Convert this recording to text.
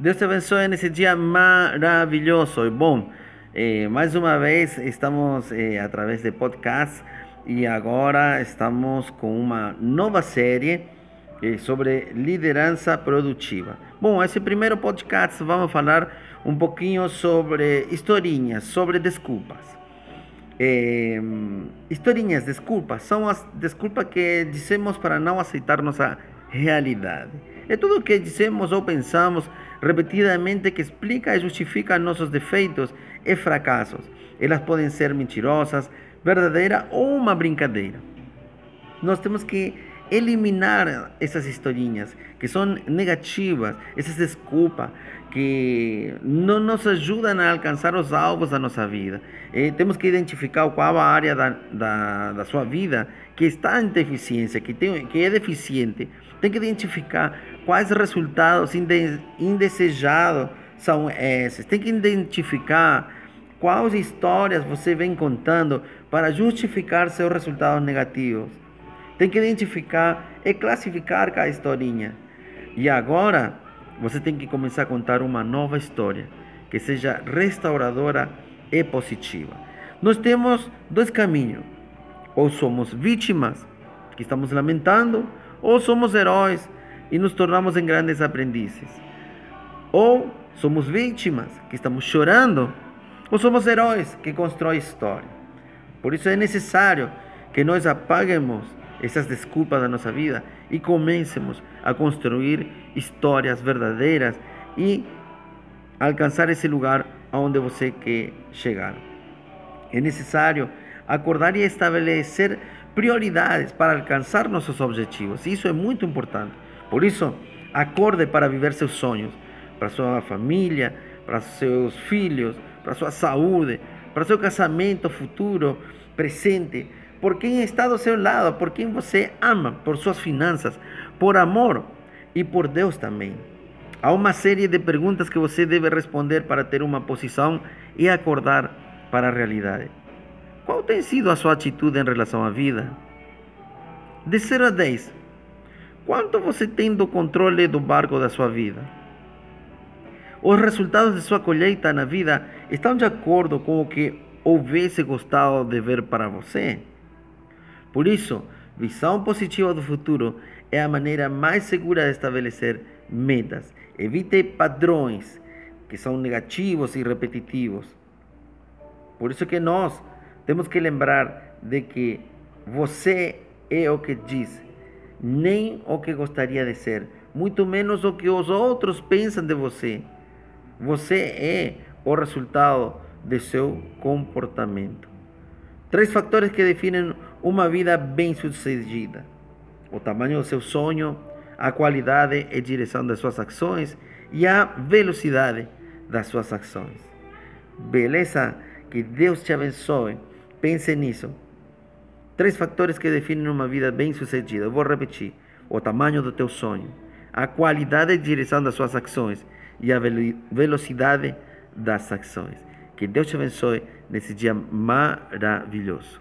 Deus te abençoe nesse dia maravilhoso. E bom, eh, mais uma vez estamos eh, através de podcast e agora estamos com uma nova série eh, sobre liderança produtiva. Bom, esse primeiro podcast vamos falar um pouquinho sobre historinhas, sobre desculpas. Eh, historinhas, desculpas, são as desculpas que dizemos para não aceitar nossa realidade. É tudo o que dizemos ou pensamos repetidamente que explica e justifica nossos defeitos e fracassos. Elas podem ser mentirosas, verdadeiras ou uma brincadeira. Nós temos que eliminar essas historinhas que são negativas, essas desculpas que não nos ajudam a alcançar os alvos da nossa vida. E temos que identificar qual a área da, da, da sua vida que está em deficiência, que, tem, que é deficiente. Tem que identificar quais resultados indesejados são esses. Tem que identificar quais histórias você vem contando para justificar seus resultados negativos. Tem que identificar e classificar cada historinha. E agora você tem que começar a contar uma nova história que seja restauradora e positiva. Nós temos dois caminhos: ou somos vítimas, que estamos lamentando, ou somos heróis e nos tornamos em grandes aprendizes. Ou somos vítimas, que estamos chorando, ou somos heróis que constroem história. Por isso é necessário que nós apaguemos essas desculpas da nossa vida e comecemos a construir histórias verdadeiras e alcançar esse lugar aonde você quer chegar. É necessário acordar e estabelecer prioridades para alcançar nossos objetivos. Isso é muito importante. Por isso, acorde para viver seus sonhos, para sua família, para seus filhos, para sua saúde, para seu casamento futuro, presente, por quem está do seu lado, por quem você ama, por suas finanças, por amor e por Deus também. Há uma série de perguntas que você deve responder para ter uma posição e acordar para a realidade. Qual tem sido a sua atitude em relação à vida? De 0 a 10, quanto você tem do controle do barco da sua vida? Os resultados de sua colheita na vida estão de acordo com o que houvesse gostado de ver para você? Por isso, visão positiva do futuro é a maneira mais segura de estabelecer metas. Evite padrões que são negativos e repetitivos. Por isso que nós temos que lembrar de que você é o que diz, nem o que gostaria de ser, muito menos o que os outros pensam de você. Você é o resultado de seu comportamento. Três fatores que definem uma vida bem-sucedida: o tamanho do seu sonho, a qualidade e direção das suas ações e a velocidade das suas ações. Beleza? Que Deus te abençoe. Pense nisso. Três fatores que definem uma vida bem-sucedida. Vou repetir: o tamanho do teu sonho, a qualidade e direção das suas ações e a velocidade das ações. Que Deus te abençoe nesse dia maravilhoso.